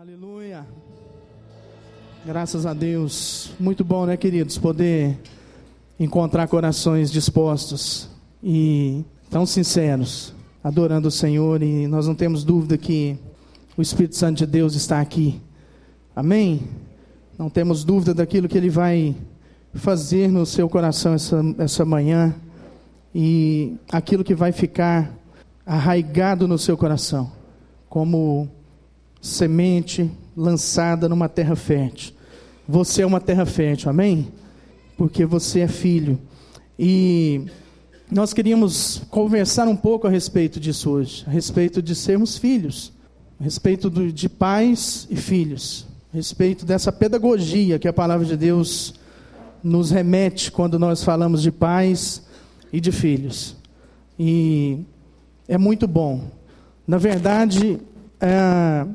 Aleluia. Graças a Deus. Muito bom, né, queridos, poder encontrar corações dispostos e tão sinceros, adorando o Senhor e nós não temos dúvida que o Espírito Santo de Deus está aqui. Amém? Não temos dúvida daquilo que ele vai fazer no seu coração essa, essa manhã e aquilo que vai ficar arraigado no seu coração, como semente lançada numa terra fértil. Você é uma terra fértil, amém? Porque você é filho. E nós queríamos conversar um pouco a respeito disso hoje, a respeito de sermos filhos, a respeito do, de pais e filhos, a respeito dessa pedagogia que a palavra de Deus nos remete quando nós falamos de pais e de filhos. E é muito bom. Na verdade, é,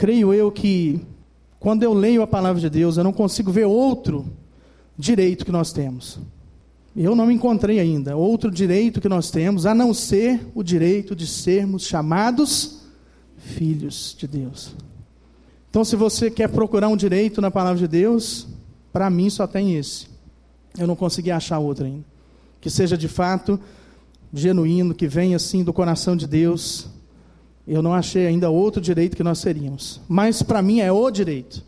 creio eu que quando eu leio a palavra de Deus, eu não consigo ver outro direito que nós temos. Eu não encontrei ainda outro direito que nós temos, a não ser o direito de sermos chamados filhos de Deus. Então, se você quer procurar um direito na palavra de Deus, para mim só tem esse. Eu não consegui achar outro ainda. Que seja de fato genuíno, que venha assim do coração de Deus. Eu não achei ainda outro direito que nós seríamos. Mas para mim é o direito.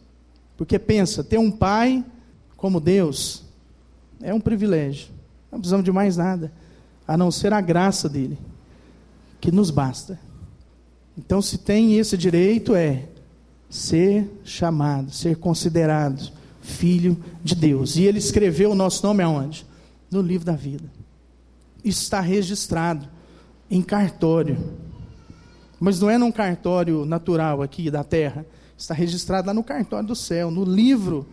Porque pensa, ter um pai como Deus é um privilégio. Não precisamos de mais nada, a não ser a graça dele, que nos basta. Então, se tem esse direito, é ser chamado, ser considerado filho de Deus. E ele escreveu o nosso nome aonde? No livro da vida. Isso está registrado em cartório. Mas não é num cartório natural aqui da terra. Está registrado lá no cartório do céu, no livro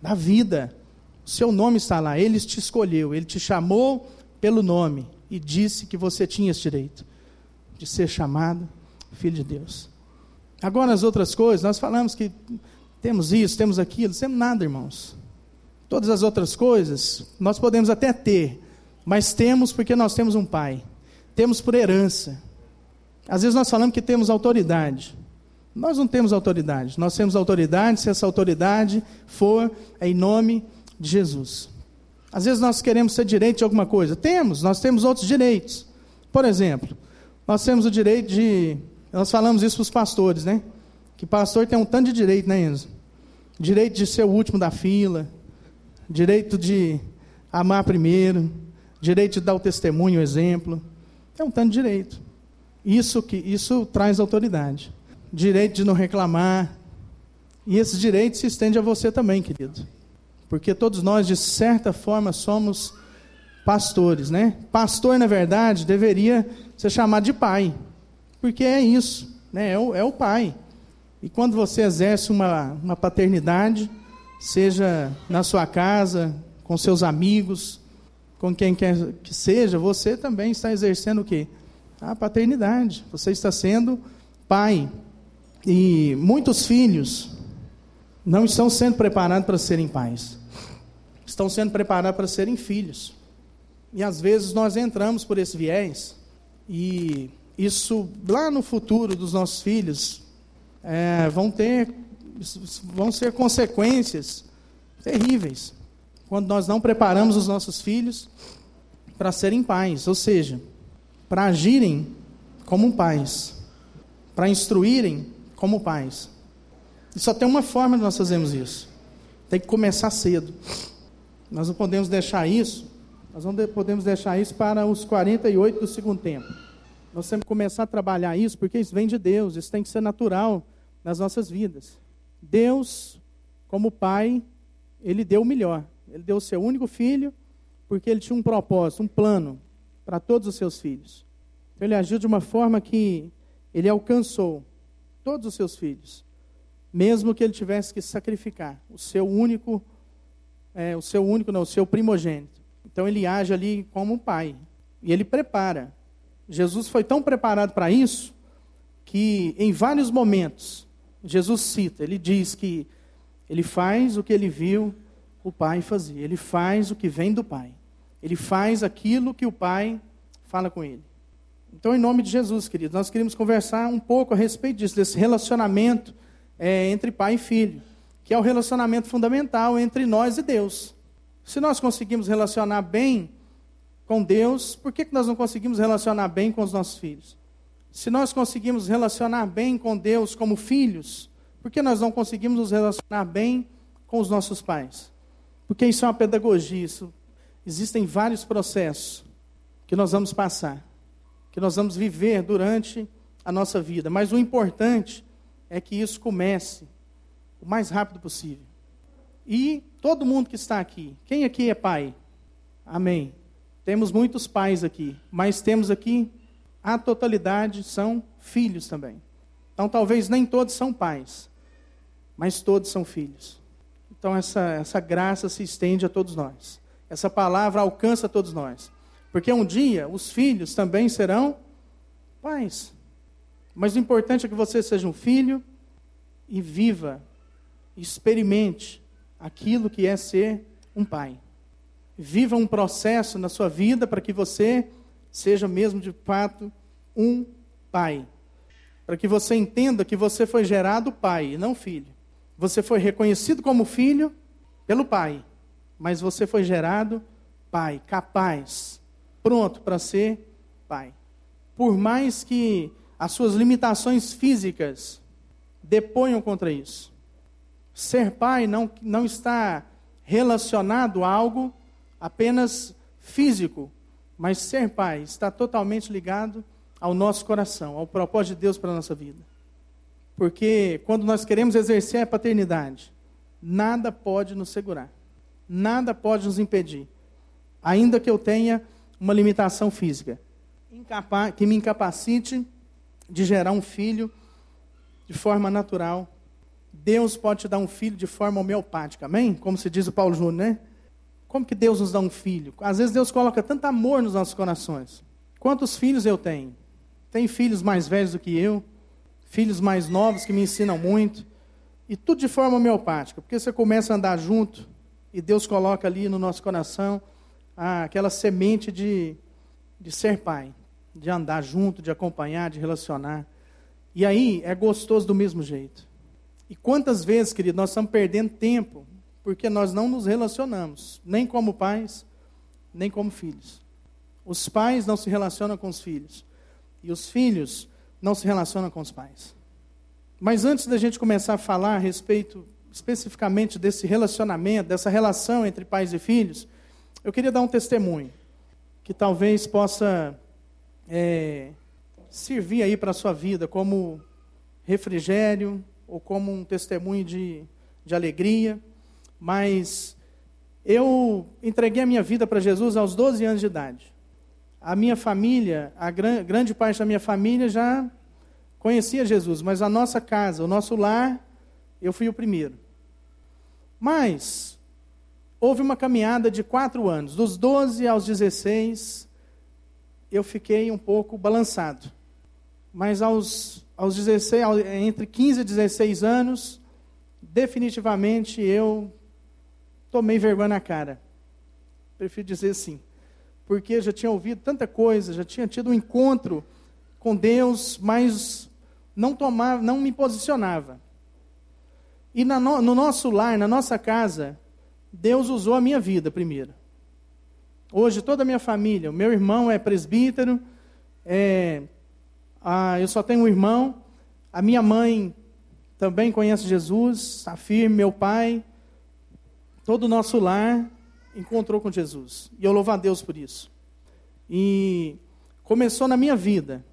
da vida. O seu nome está lá. Ele te escolheu, ele te chamou pelo nome e disse que você tinha esse direito de ser chamado filho de Deus. Agora, as outras coisas, nós falamos que temos isso, temos aquilo, temos nada, irmãos. Todas as outras coisas, nós podemos até ter, mas temos porque nós temos um pai. Temos por herança. Às vezes nós falamos que temos autoridade. Nós não temos autoridade. Nós temos autoridade se essa autoridade for em nome de Jesus. Às vezes nós queremos ser direito de alguma coisa. Temos, nós temos outros direitos. Por exemplo, nós temos o direito de. Nós falamos isso para os pastores, né? Que pastor tem um tanto de direito, né, Enzo? Direito de ser o último da fila, direito de amar primeiro, direito de dar o testemunho, o exemplo. É um tanto de direito. Isso que isso traz autoridade. Direito de não reclamar. E esse direito se estende a você também, querido. Porque todos nós, de certa forma, somos pastores, né? Pastor, na verdade, deveria ser chamado de pai. Porque é isso, né? É o, é o pai. E quando você exerce uma, uma paternidade, seja na sua casa, com seus amigos, com quem quer que seja, você também está exercendo o quê? A paternidade. Você está sendo pai. E muitos filhos não estão sendo preparados para serem pais. Estão sendo preparados para serem filhos. E às vezes nós entramos por esse viés e isso lá no futuro dos nossos filhos é, vão ter, vão ser consequências terríveis quando nós não preparamos os nossos filhos para serem pais, ou seja, para agirem como pais, para instruírem como pais. E só tem uma forma de nós fazermos isso. Tem que começar cedo. Nós não podemos deixar isso, nós não podemos deixar isso para os 48 do segundo tempo. Nós temos que começar a trabalhar isso, porque isso vem de Deus, isso tem que ser natural nas nossas vidas. Deus, como Pai, Ele deu o melhor. Ele deu o seu único filho, porque Ele tinha um propósito, um plano para todos os seus filhos. Então, Ele agiu de uma forma que Ele alcançou todos os seus filhos, mesmo que Ele tivesse que sacrificar o seu único, é, o seu único, não, o seu primogênito. Então, Ele age ali como um pai. E Ele prepara. Jesus foi tão preparado para isso que em vários momentos Jesus cita, ele diz que ele faz o que ele viu o pai fazer, ele faz o que vem do pai, ele faz aquilo que o pai fala com ele. Então, em nome de Jesus, queridos, nós queremos conversar um pouco a respeito disso, desse relacionamento é, entre pai e filho, que é o relacionamento fundamental entre nós e Deus. Se nós conseguimos relacionar bem com Deus, por que, que nós não conseguimos relacionar bem com os nossos filhos? Se nós conseguimos relacionar bem com Deus como filhos, por que nós não conseguimos nos relacionar bem com os nossos pais? Porque isso é uma pedagogia, isso, existem vários processos que nós vamos passar, que nós vamos viver durante a nossa vida. Mas o importante é que isso comece o mais rápido possível. E todo mundo que está aqui, quem aqui é pai? Amém. Temos muitos pais aqui, mas temos aqui a totalidade são filhos também. Então, talvez nem todos são pais, mas todos são filhos. Então, essa, essa graça se estende a todos nós. Essa palavra alcança todos nós. Porque um dia os filhos também serão pais. Mas o importante é que você seja um filho e viva, experimente aquilo que é ser um pai. Viva um processo na sua vida para que você seja mesmo de fato um pai. Para que você entenda que você foi gerado pai e não filho. Você foi reconhecido como filho pelo pai, mas você foi gerado pai, capaz, pronto para ser pai. Por mais que as suas limitações físicas deponham contra isso. Ser pai não, não está relacionado a algo apenas físico, mas ser pai está totalmente ligado ao nosso coração, ao propósito de Deus para a nossa vida. Porque quando nós queremos exercer a paternidade, nada pode nos segurar, nada pode nos impedir, ainda que eu tenha uma limitação física, que me incapacite de gerar um filho de forma natural. Deus pode te dar um filho de forma homeopática, amém? Como se diz o Paulo Júnior, né? Como que Deus nos dá um filho? Às vezes Deus coloca tanto amor nos nossos corações. Quantos filhos eu tenho? Tenho filhos mais velhos do que eu, filhos mais novos que me ensinam muito, e tudo de forma homeopática, porque você começa a andar junto e Deus coloca ali no nosso coração aquela semente de, de ser pai, de andar junto, de acompanhar, de relacionar. E aí é gostoso do mesmo jeito. E quantas vezes, querido, nós estamos perdendo tempo porque nós não nos relacionamos, nem como pais, nem como filhos. Os pais não se relacionam com os filhos, e os filhos não se relacionam com os pais. Mas antes da gente começar a falar a respeito especificamente desse relacionamento, dessa relação entre pais e filhos, eu queria dar um testemunho que talvez possa é, servir aí para a sua vida como refrigério ou como um testemunho de, de alegria mas eu entreguei a minha vida para Jesus aos 12 anos de idade. A minha família, a gran, grande parte da minha família já conhecia Jesus, mas a nossa casa, o nosso lar, eu fui o primeiro. Mas houve uma caminhada de quatro anos, dos 12 aos 16, eu fiquei um pouco balançado. Mas aos, aos 16, entre 15 e 16 anos, definitivamente eu tomei vergonha na cara. Prefiro dizer assim. Porque já tinha ouvido tanta coisa, já tinha tido um encontro com Deus, mas não tomava, não me posicionava. E no, no nosso lar, na nossa casa, Deus usou a minha vida primeiro. Hoje toda a minha família, o meu irmão é presbítero, é, a, eu só tenho um irmão, a minha mãe também conhece Jesus, a firme, meu pai, Todo o nosso lar encontrou com Jesus. E eu louvo a Deus por isso. E começou na minha vida,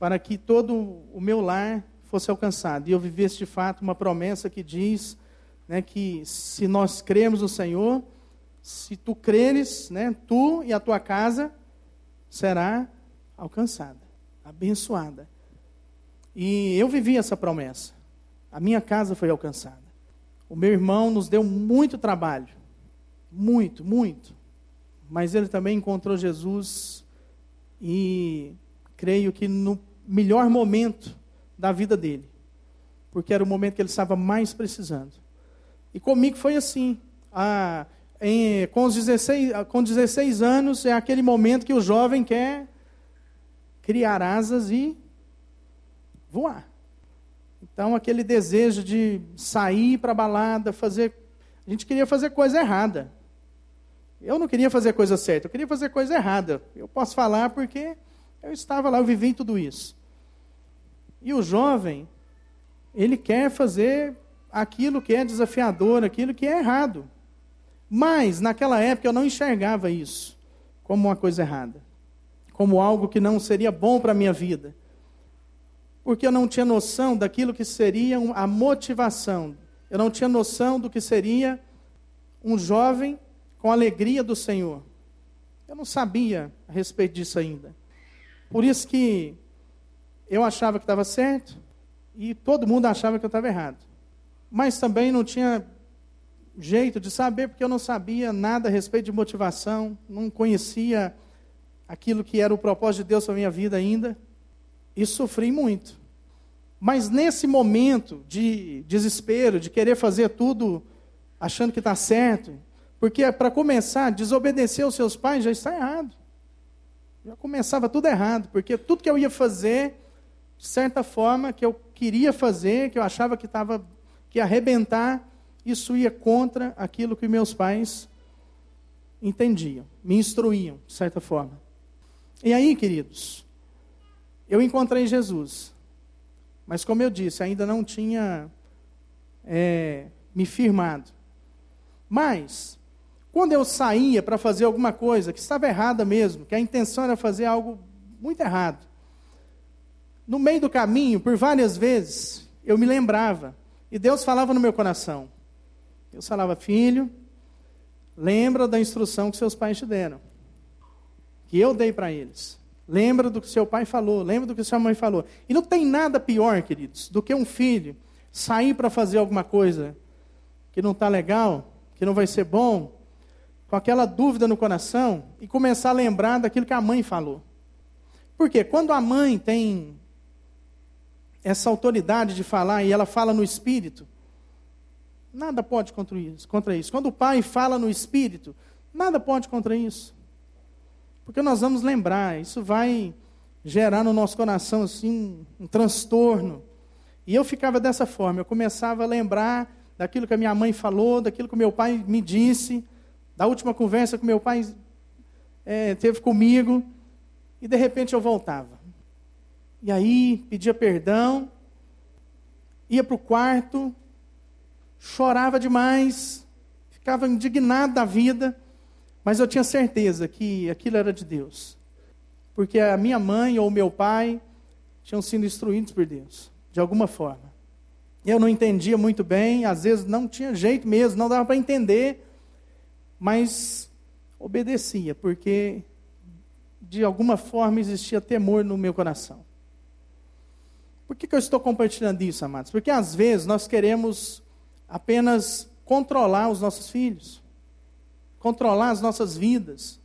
para que todo o meu lar fosse alcançado. E eu vivesse de fato uma promessa que diz né, que se nós cremos no Senhor, se tu creres, né, tu e a tua casa será alcançada, abençoada. E eu vivi essa promessa. A minha casa foi alcançada. O meu irmão nos deu muito trabalho. Muito, muito. Mas ele também encontrou Jesus e creio que no melhor momento da vida dele. Porque era o momento que ele estava mais precisando. E comigo foi assim. Ah, em, com, os 16, com 16 anos é aquele momento que o jovem quer criar asas e voar. Então, aquele desejo de sair para a balada, fazer. A gente queria fazer coisa errada. Eu não queria fazer coisa certa, eu queria fazer coisa errada. Eu posso falar porque eu estava lá, eu vivi tudo isso. E o jovem, ele quer fazer aquilo que é desafiador, aquilo que é errado. Mas, naquela época, eu não enxergava isso como uma coisa errada, como algo que não seria bom para a minha vida. Porque eu não tinha noção daquilo que seria a motivação, eu não tinha noção do que seria um jovem com a alegria do Senhor. Eu não sabia a respeito disso ainda. Por isso que eu achava que estava certo e todo mundo achava que eu estava errado. Mas também não tinha jeito de saber, porque eu não sabia nada a respeito de motivação, não conhecia aquilo que era o propósito de Deus para a minha vida ainda, e sofri muito. Mas nesse momento de desespero, de querer fazer tudo achando que está certo, porque para começar, desobedecer aos seus pais já está errado. Já começava tudo errado, porque tudo que eu ia fazer, de certa forma, que eu queria fazer, que eu achava que estava que ia arrebentar, isso ia contra aquilo que meus pais entendiam, me instruíam, de certa forma. E aí, queridos, eu encontrei Jesus. Mas, como eu disse, ainda não tinha é, me firmado. Mas, quando eu saía para fazer alguma coisa que estava errada mesmo, que a intenção era fazer algo muito errado, no meio do caminho, por várias vezes, eu me lembrava, e Deus falava no meu coração: Deus falava, filho, lembra da instrução que seus pais te deram, que eu dei para eles. Lembra do que seu pai falou, lembra do que sua mãe falou. E não tem nada pior, queridos, do que um filho sair para fazer alguma coisa que não está legal, que não vai ser bom, com aquela dúvida no coração e começar a lembrar daquilo que a mãe falou. Porque quando a mãe tem essa autoridade de falar e ela fala no espírito, Nada pode contra isso. Quando o pai fala no espírito, nada pode contra isso. Porque nós vamos lembrar, isso vai gerar no nosso coração assim um, transtorno. E eu ficava dessa forma, eu começava a lembrar daquilo que a minha mãe falou, daquilo que meu pai me disse, da última conversa que meu pai é, teve comigo, e de repente eu voltava. E aí pedia perdão, ia para o quarto, chorava demais, ficava indignado da vida, mas eu tinha certeza que aquilo era de Deus. Porque a minha mãe ou meu pai tinham sido instruídos por Deus, de alguma forma. Eu não entendia muito bem, às vezes não tinha jeito mesmo, não dava para entender, mas obedecia, porque de alguma forma existia temor no meu coração. Por que, que eu estou compartilhando isso, amados? Porque às vezes nós queremos apenas controlar os nossos filhos, controlar as nossas vidas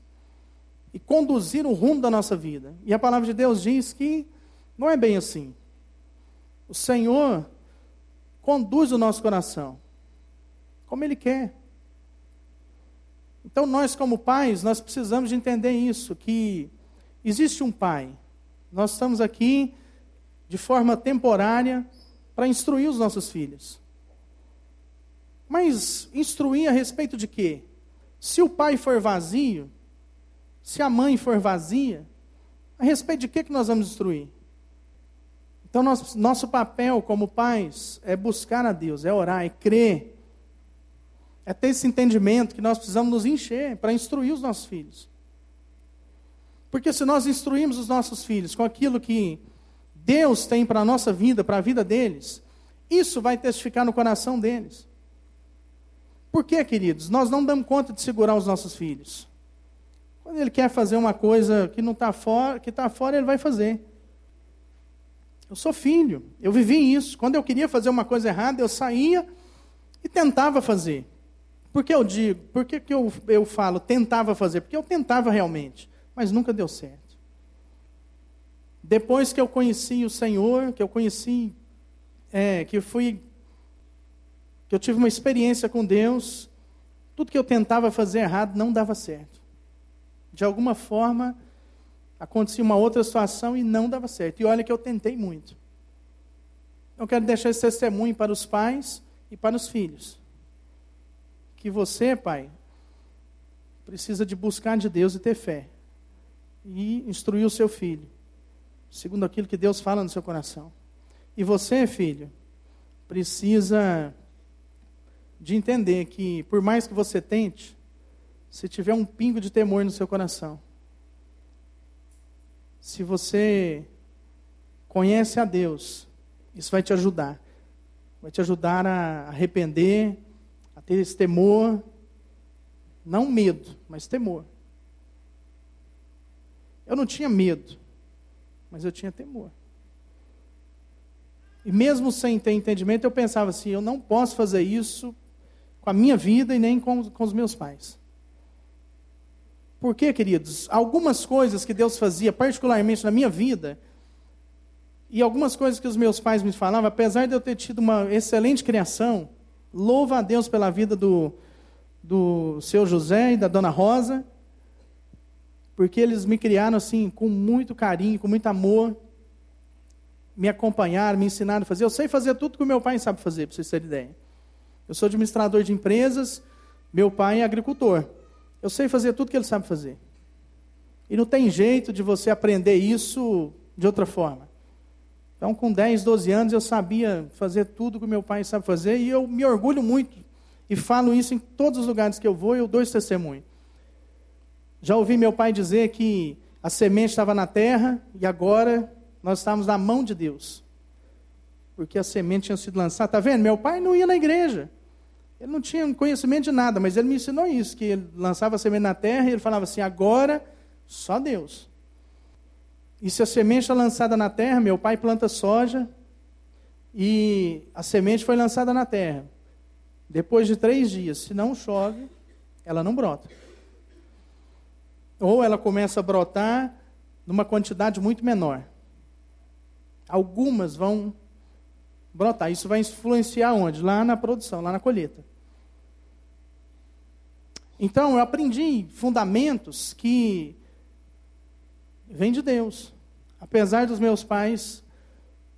e conduzir o rumo da nossa vida. E a palavra de Deus diz que não é bem assim. O Senhor conduz o nosso coração como Ele quer. Então, nós, como pais, nós precisamos de entender isso, que existe um pai. Nós estamos aqui de forma temporária para instruir os nossos filhos. Mas instruir a respeito de quê? Se o pai for vazio, se a mãe for vazia, a respeito de que, que nós vamos instruir? Então, nosso, nosso papel como pais é buscar a Deus, é orar, é crer, é ter esse entendimento que nós precisamos nos encher para instruir os nossos filhos. Porque se nós instruirmos os nossos filhos com aquilo que Deus tem para a nossa vida, para a vida deles, isso vai testificar no coração deles. Por que, queridos? Nós não damos conta de segurar os nossos filhos. Quando ele quer fazer uma coisa que não está fora, que está fora, ele vai fazer. Eu sou filho, eu vivi isso. Quando eu queria fazer uma coisa errada, eu saía e tentava fazer. Por que eu digo? Por que, que eu, eu falo tentava fazer? Porque eu tentava realmente, mas nunca deu certo. Depois que eu conheci o Senhor, que eu conheci, é, que fui que eu tive uma experiência com Deus, tudo que eu tentava fazer errado não dava certo. De alguma forma, acontecia uma outra situação e não dava certo. E olha que eu tentei muito. Eu quero deixar esse testemunho para os pais e para os filhos. Que você, pai, precisa de buscar de Deus e ter fé. E instruir o seu filho, segundo aquilo que Deus fala no seu coração. E você, filho, precisa de entender que, por mais que você tente, se tiver um pingo de temor no seu coração, se você conhece a Deus, isso vai te ajudar. Vai te ajudar a arrepender, a ter esse temor, não medo, mas temor. Eu não tinha medo, mas eu tinha temor. E mesmo sem ter entendimento, eu pensava assim: eu não posso fazer isso com a minha vida e nem com, com os meus pais. Por quê, queridos? Algumas coisas que Deus fazia, particularmente na minha vida, e algumas coisas que os meus pais me falavam, apesar de eu ter tido uma excelente criação, louva a Deus pela vida do, do seu José e da dona Rosa, porque eles me criaram assim com muito carinho, com muito amor, me acompanharam, me ensinaram a fazer. Eu sei fazer tudo que o meu pai sabe fazer, para vocês terem ideia. Eu sou administrador de empresas, meu pai é agricultor. Eu sei fazer tudo que ele sabe fazer. E não tem jeito de você aprender isso de outra forma. Então, com 10, 12 anos, eu sabia fazer tudo que meu pai sabe fazer e eu me orgulho muito. E falo isso em todos os lugares que eu vou, eu dou esse testemunho. Já ouvi meu pai dizer que a semente estava na terra e agora nós estamos na mão de Deus. Porque a semente tinha sido lançada. Está vendo? Meu pai não ia na igreja. Ele não tinha conhecimento de nada, mas ele me ensinou isso, que ele lançava a semente na terra e ele falava assim, agora só Deus. E se a semente é lançada na terra, meu pai planta soja e a semente foi lançada na terra. Depois de três dias, se não chove, ela não brota. Ou ela começa a brotar numa quantidade muito menor. Algumas vão brotar. Isso vai influenciar onde? Lá na produção, lá na colheita. Então, eu aprendi fundamentos que vêm de Deus. Apesar dos meus pais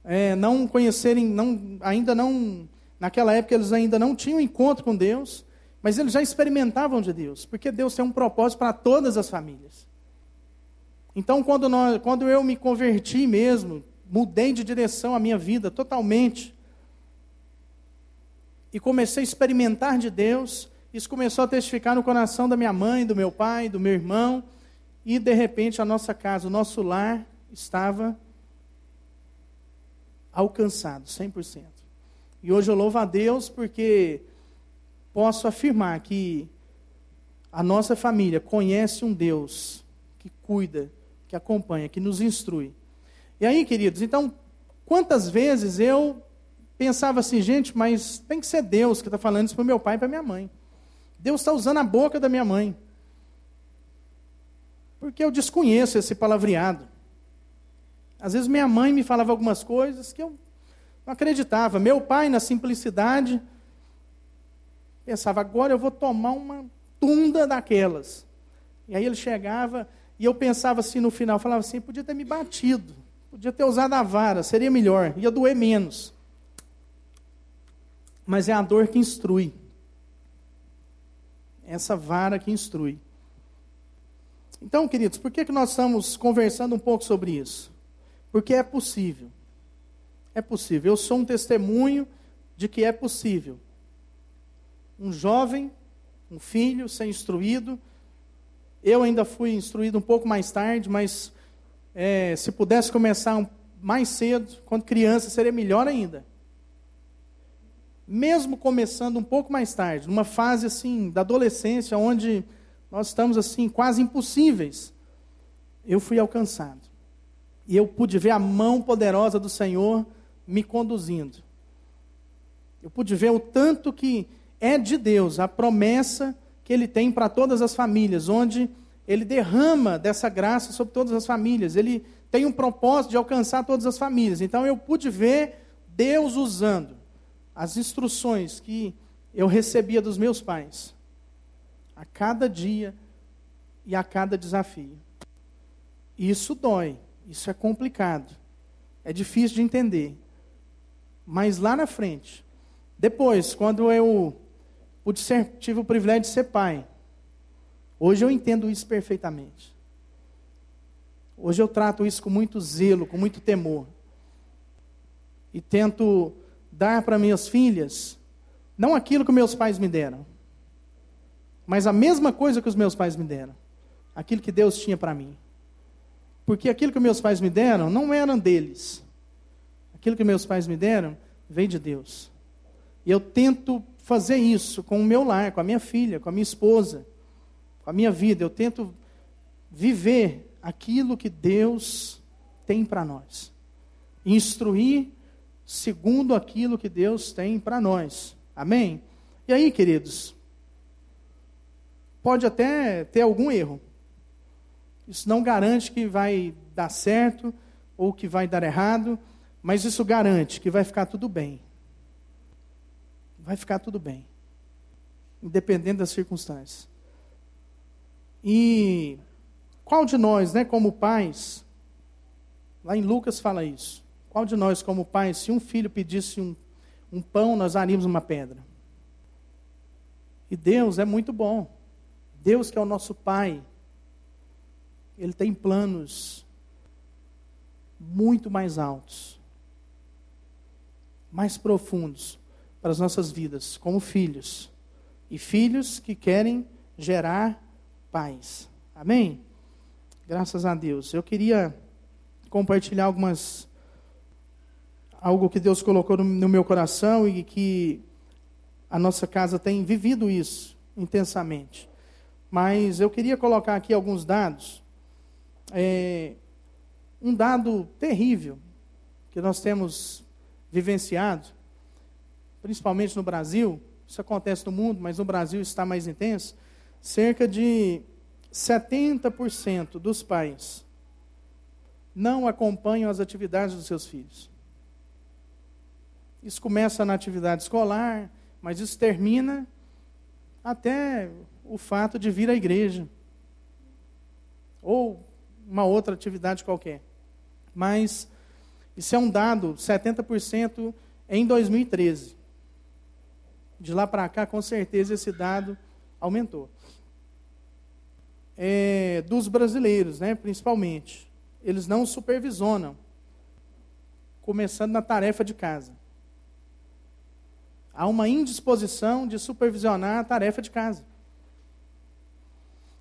é, não conhecerem, não, ainda não, naquela época eles ainda não tinham encontro com Deus, mas eles já experimentavam de Deus, porque Deus tem um propósito para todas as famílias. Então, quando, nós, quando eu me converti mesmo, mudei de direção a minha vida totalmente, e comecei a experimentar de Deus, isso começou a testificar no coração da minha mãe, do meu pai, do meu irmão. E de repente a nossa casa, o nosso lar estava alcançado 100%. E hoje eu louvo a Deus porque posso afirmar que a nossa família conhece um Deus que cuida, que acompanha, que nos instrui. E aí, queridos, então, quantas vezes eu pensava assim, gente, mas tem que ser Deus que está falando isso para meu pai e para minha mãe. Deus está usando a boca da minha mãe. Porque eu desconheço esse palavreado. Às vezes minha mãe me falava algumas coisas que eu não acreditava. Meu pai, na simplicidade, pensava, agora eu vou tomar uma tunda daquelas. E aí ele chegava e eu pensava assim no final, falava assim, podia ter me batido, podia ter usado a vara, seria melhor, ia doer menos. Mas é a dor que instrui essa vara que instrui. Então, queridos, por que, que nós estamos conversando um pouco sobre isso? Porque é possível. É possível. Eu sou um testemunho de que é possível. Um jovem, um filho, ser instruído. Eu ainda fui instruído um pouco mais tarde, mas é, se pudesse começar mais cedo, quando criança, seria melhor ainda mesmo começando um pouco mais tarde, numa fase assim da adolescência, onde nós estamos assim quase impossíveis, eu fui alcançado. E eu pude ver a mão poderosa do Senhor me conduzindo. Eu pude ver o tanto que é de Deus, a promessa que Ele tem para todas as famílias, onde Ele derrama dessa graça sobre todas as famílias. Ele tem um propósito de alcançar todas as famílias. Então eu pude ver Deus usando as instruções que eu recebia dos meus pais, a cada dia e a cada desafio. Isso dói, isso é complicado, é difícil de entender. Mas lá na frente, depois, quando eu ser, tive o privilégio de ser pai, hoje eu entendo isso perfeitamente. Hoje eu trato isso com muito zelo, com muito temor. E tento dar para minhas filhas, não aquilo que meus pais me deram, mas a mesma coisa que os meus pais me deram. Aquilo que Deus tinha para mim. Porque aquilo que meus pais me deram não eram deles. Aquilo que meus pais me deram veio de Deus. E eu tento fazer isso com o meu lar, com a minha filha, com a minha esposa, com a minha vida. Eu tento viver aquilo que Deus tem para nós. Instruir segundo aquilo que Deus tem para nós. Amém? E aí, queridos, pode até ter algum erro. Isso não garante que vai dar certo ou que vai dar errado, mas isso garante que vai ficar tudo bem. Vai ficar tudo bem, independente das circunstâncias. E qual de nós, né, como pais, lá em Lucas fala isso. Qual de nós, como pais, se um filho pedisse um, um pão, nós daríamos uma pedra? E Deus é muito bom. Deus que é o nosso Pai, ele tem planos muito mais altos, mais profundos para as nossas vidas, como filhos. E filhos que querem gerar paz. Amém? Graças a Deus. Eu queria compartilhar algumas algo que Deus colocou no, no meu coração e que a nossa casa tem vivido isso intensamente. Mas eu queria colocar aqui alguns dados é, um dado terrível que nós temos vivenciado, principalmente no Brasil, isso acontece no mundo, mas no Brasil está mais intenso, cerca de 70% dos pais não acompanham as atividades dos seus filhos. Isso começa na atividade escolar, mas isso termina até o fato de vir à igreja. Ou uma outra atividade qualquer. Mas isso é um dado, 70% em 2013. De lá para cá, com certeza, esse dado aumentou. É, dos brasileiros, né, principalmente. Eles não supervisionam, começando na tarefa de casa. Há uma indisposição de supervisionar a tarefa de casa.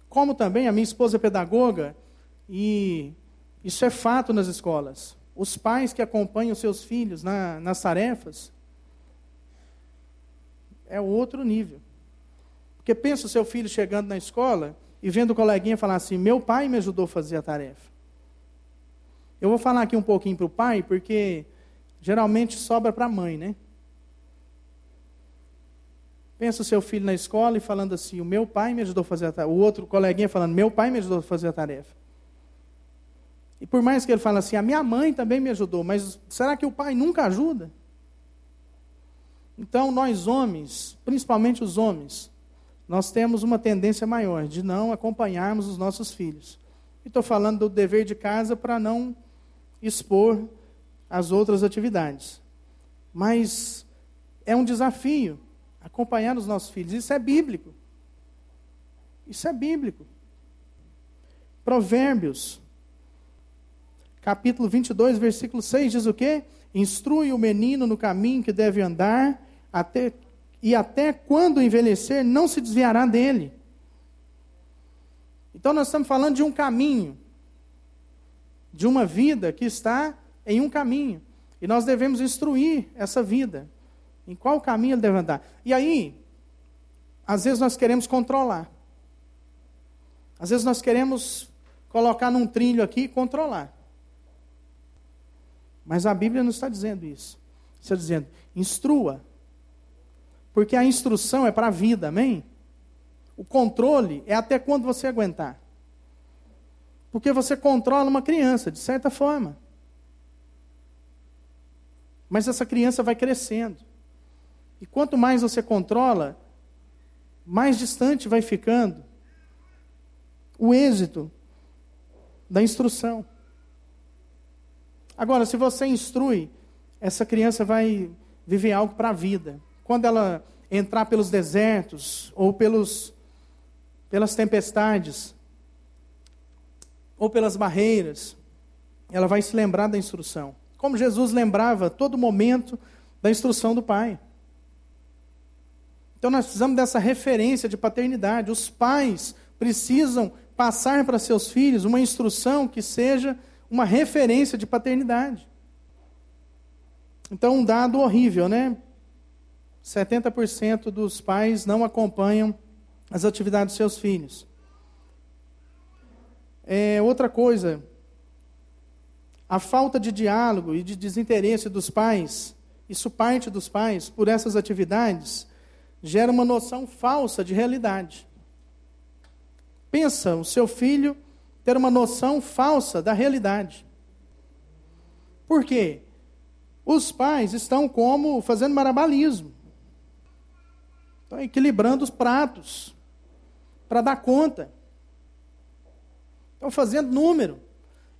Como também a minha esposa é pedagoga, e isso é fato nas escolas. Os pais que acompanham seus filhos na, nas tarefas é outro nível. Porque pensa o seu filho chegando na escola e vendo o coleguinha falar assim: meu pai me ajudou a fazer a tarefa. Eu vou falar aqui um pouquinho para o pai, porque geralmente sobra para a mãe, né? Pensa o seu filho na escola e falando assim: o meu pai me ajudou a fazer a tarefa. O outro coleguinha falando: meu pai me ajudou a fazer a tarefa. E por mais que ele fale assim, a minha mãe também me ajudou, mas será que o pai nunca ajuda? Então, nós homens, principalmente os homens, nós temos uma tendência maior de não acompanharmos os nossos filhos. E estou falando do dever de casa para não expor as outras atividades. Mas é um desafio acompanhar os nossos filhos. Isso é bíblico. Isso é bíblico. Provérbios capítulo 22, versículo 6 diz o quê? Instrui o menino no caminho que deve andar, até, e até quando envelhecer não se desviará dele. Então nós estamos falando de um caminho, de uma vida que está em um caminho. E nós devemos instruir essa vida. Em qual caminho ele deve andar. E aí, às vezes nós queremos controlar. Às vezes nós queremos colocar num trilho aqui e controlar. Mas a Bíblia não está dizendo isso. Está dizendo, instrua. Porque a instrução é para a vida, amém? O controle é até quando você aguentar. Porque você controla uma criança, de certa forma. Mas essa criança vai crescendo. E quanto mais você controla, mais distante vai ficando o êxito da instrução. Agora, se você instrui essa criança vai viver algo para a vida. Quando ela entrar pelos desertos ou pelos, pelas tempestades ou pelas barreiras, ela vai se lembrar da instrução. Como Jesus lembrava todo momento da instrução do Pai. Então nós precisamos dessa referência de paternidade. Os pais precisam passar para seus filhos uma instrução que seja uma referência de paternidade. Então, um dado horrível, né? 70% dos pais não acompanham as atividades dos seus filhos. É, outra coisa, a falta de diálogo e de desinteresse dos pais, isso parte dos pais, por essas atividades, gera uma noção falsa de realidade. Pensa o seu filho ter uma noção falsa da realidade. Por quê? Os pais estão como fazendo marabalismo. Estão equilibrando os pratos para dar conta. Estão fazendo número.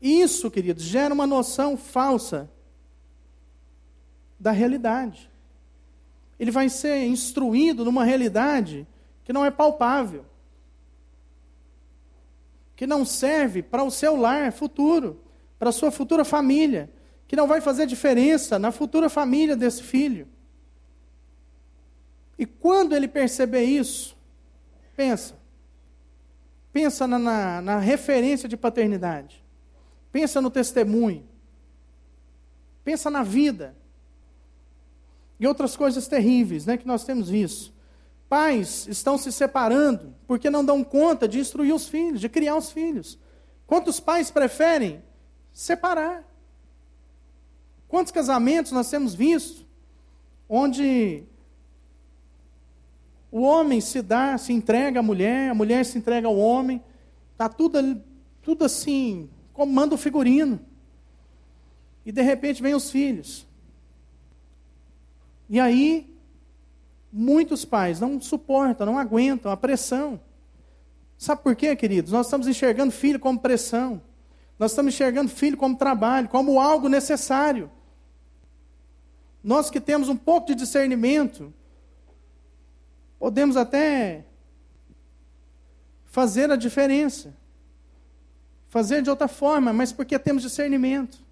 Isso, queridos, gera uma noção falsa da realidade. Ele vai ser instruído numa realidade que não é palpável que não serve para o seu lar futuro, para a sua futura família, que não vai fazer diferença na futura família desse filho. E quando ele perceber isso, pensa. Pensa na, na, na referência de paternidade. Pensa no testemunho. Pensa na vida. E outras coisas terríveis né, que nós temos visto. Pais estão se separando porque não dão conta de instruir os filhos, de criar os filhos. Quantos pais preferem separar? Quantos casamentos nós temos visto onde o homem se dá, se entrega à mulher, a mulher se entrega ao homem, está tudo, tudo assim, como manda o figurino. E de repente vem os filhos. E aí Muitos pais não suportam, não aguentam a pressão. Sabe por quê, queridos? Nós estamos enxergando filho como pressão. Nós estamos enxergando filho como trabalho, como algo necessário. Nós que temos um pouco de discernimento, podemos até fazer a diferença. Fazer de outra forma, mas porque temos discernimento.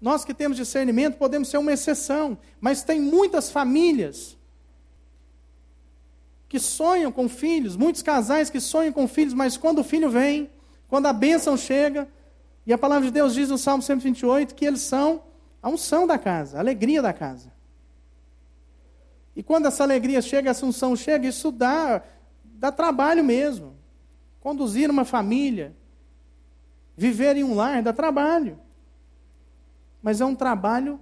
Nós que temos discernimento podemos ser uma exceção, mas tem muitas famílias que sonham com filhos, muitos casais que sonham com filhos, mas quando o filho vem, quando a bênção chega, e a palavra de Deus diz no Salmo 128 que eles são a unção da casa, a alegria da casa. E quando essa alegria chega, essa unção chega, isso dá, dá trabalho mesmo. Conduzir uma família, viver em um lar, dá trabalho mas é um trabalho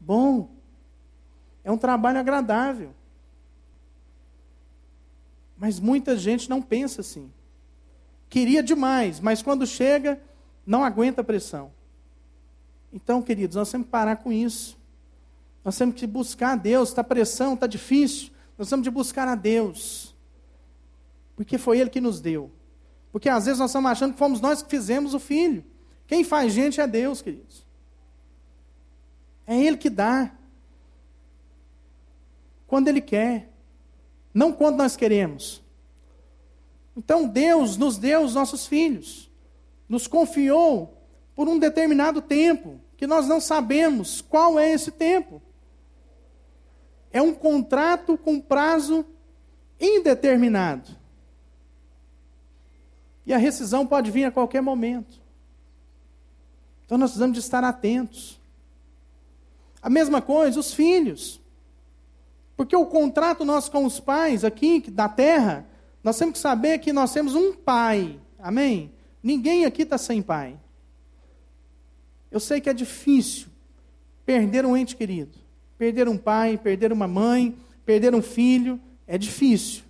bom, é um trabalho agradável. Mas muita gente não pensa assim. Queria demais, mas quando chega, não aguenta a pressão. Então, queridos, nós temos que parar com isso. Nós temos que buscar a Deus. Está pressão, está difícil. Nós temos de buscar a Deus. Porque foi Ele que nos deu. Porque às vezes nós estamos achando que fomos nós que fizemos o filho. Quem faz gente é Deus, queridos. É Ele que dá. Quando Ele quer. Não quando nós queremos. Então Deus nos deu os nossos filhos. Nos confiou por um determinado tempo. Que nós não sabemos qual é esse tempo. É um contrato com prazo indeterminado. E a rescisão pode vir a qualquer momento. Então nós precisamos de estar atentos. A mesma coisa, os filhos. Porque o contrato nosso com os pais aqui da terra, nós temos que saber que nós temos um pai. Amém? Ninguém aqui está sem pai. Eu sei que é difícil perder um ente querido. Perder um pai, perder uma mãe, perder um filho. É difícil.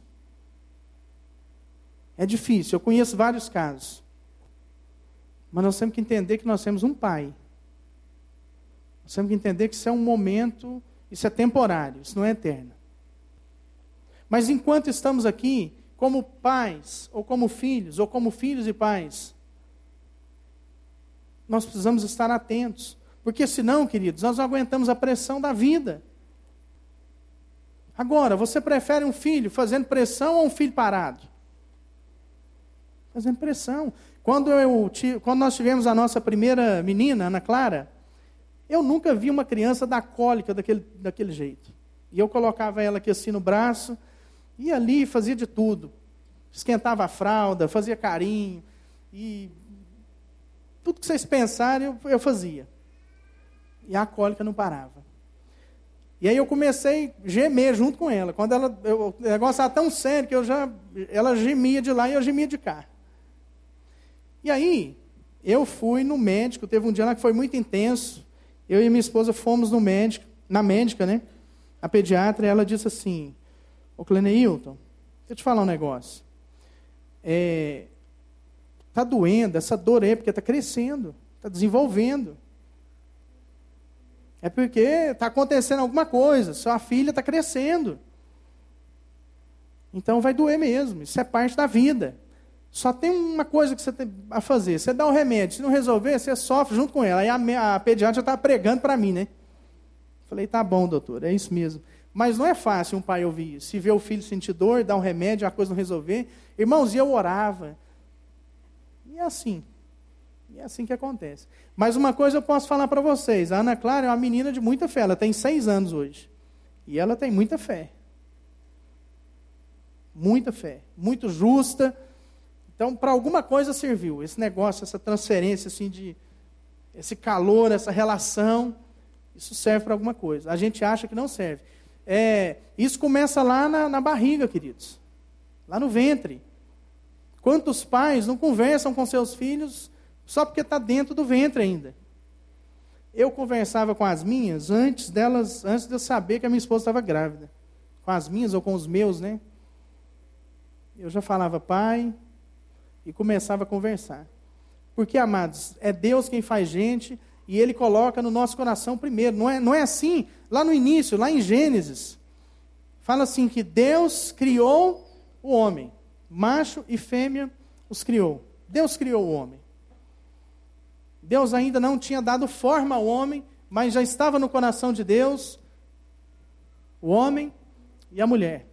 É difícil. Eu conheço vários casos. Mas nós temos que entender que nós temos um pai. Nós temos que entender que isso é um momento, isso é temporário, isso não é eterno. Mas enquanto estamos aqui, como pais, ou como filhos, ou como filhos e pais, nós precisamos estar atentos, Porque senão, queridos, nós não aguentamos a pressão da vida. Agora, você prefere um filho fazendo pressão ou um filho parado? Fazendo pressão. Quando, eu, quando nós tivemos a nossa primeira menina, Ana Clara, eu nunca vi uma criança dar cólica daquele, daquele jeito. E eu colocava ela aqui assim no braço, ia ali, fazia de tudo. Esquentava a fralda, fazia carinho, e tudo que vocês pensarem eu, eu fazia. E a cólica não parava. E aí eu comecei a gemer junto com ela. Quando ela, eu, o negócio estava tão sério que eu já, ela gemia de lá e eu gemia de cá. E aí, eu fui no médico, teve um dia lá que foi muito intenso. Eu e minha esposa fomos no médico, na médica, né? A pediatra, ela disse assim: Ô Cleneilton, deixa eu te falar um negócio. É, tá doendo, essa dor é porque está crescendo, está desenvolvendo. É porque está acontecendo alguma coisa, sua filha está crescendo. Então vai doer mesmo, isso é parte da vida. Só tem uma coisa que você tem a fazer. Você dá o remédio. Se não resolver, você sofre junto com ela. Aí a, a pediatra estava pregando para mim, né? Falei, tá bom, doutor, é isso mesmo. Mas não é fácil um pai ouvir isso. Se vê o filho sentir dor, dar um remédio, a coisa não resolver. Irmãos, e eu orava. E é assim. E é assim que acontece. Mas uma coisa eu posso falar para vocês. A Ana Clara é uma menina de muita fé. Ela tem seis anos hoje. E ela tem muita fé. Muita fé. Muito justa então, para alguma coisa serviu esse negócio, essa transferência assim de esse calor, essa relação, isso serve para alguma coisa. A gente acha que não serve. É, isso começa lá na, na barriga, queridos, lá no ventre. Quantos pais não conversam com seus filhos só porque está dentro do ventre ainda? Eu conversava com as minhas antes delas, antes de eu saber que a minha esposa estava grávida. Com as minhas ou com os meus, né? Eu já falava, pai, e começava a conversar. Porque, amados, é Deus quem faz gente e Ele coloca no nosso coração primeiro. Não é, não é assim? Lá no início, lá em Gênesis, fala assim que Deus criou o homem, macho e fêmea os criou. Deus criou o homem. Deus ainda não tinha dado forma ao homem, mas já estava no coração de Deus o homem e a mulher.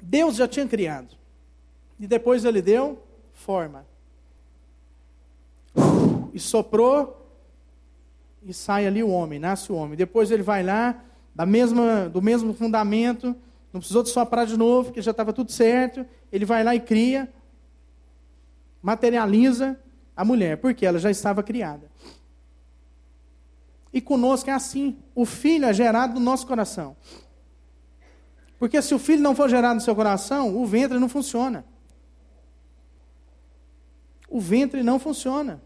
Deus já tinha criado. E depois ele deu forma. E soprou e sai ali o homem, nasce o homem. Depois ele vai lá, da mesma, do mesmo fundamento, não precisou de soprar de novo, porque já estava tudo certo. Ele vai lá e cria, materializa a mulher, porque ela já estava criada. E conosco é assim: o filho é gerado no nosso coração. Porque se o filho não for gerado no seu coração, o ventre não funciona o ventre não funciona.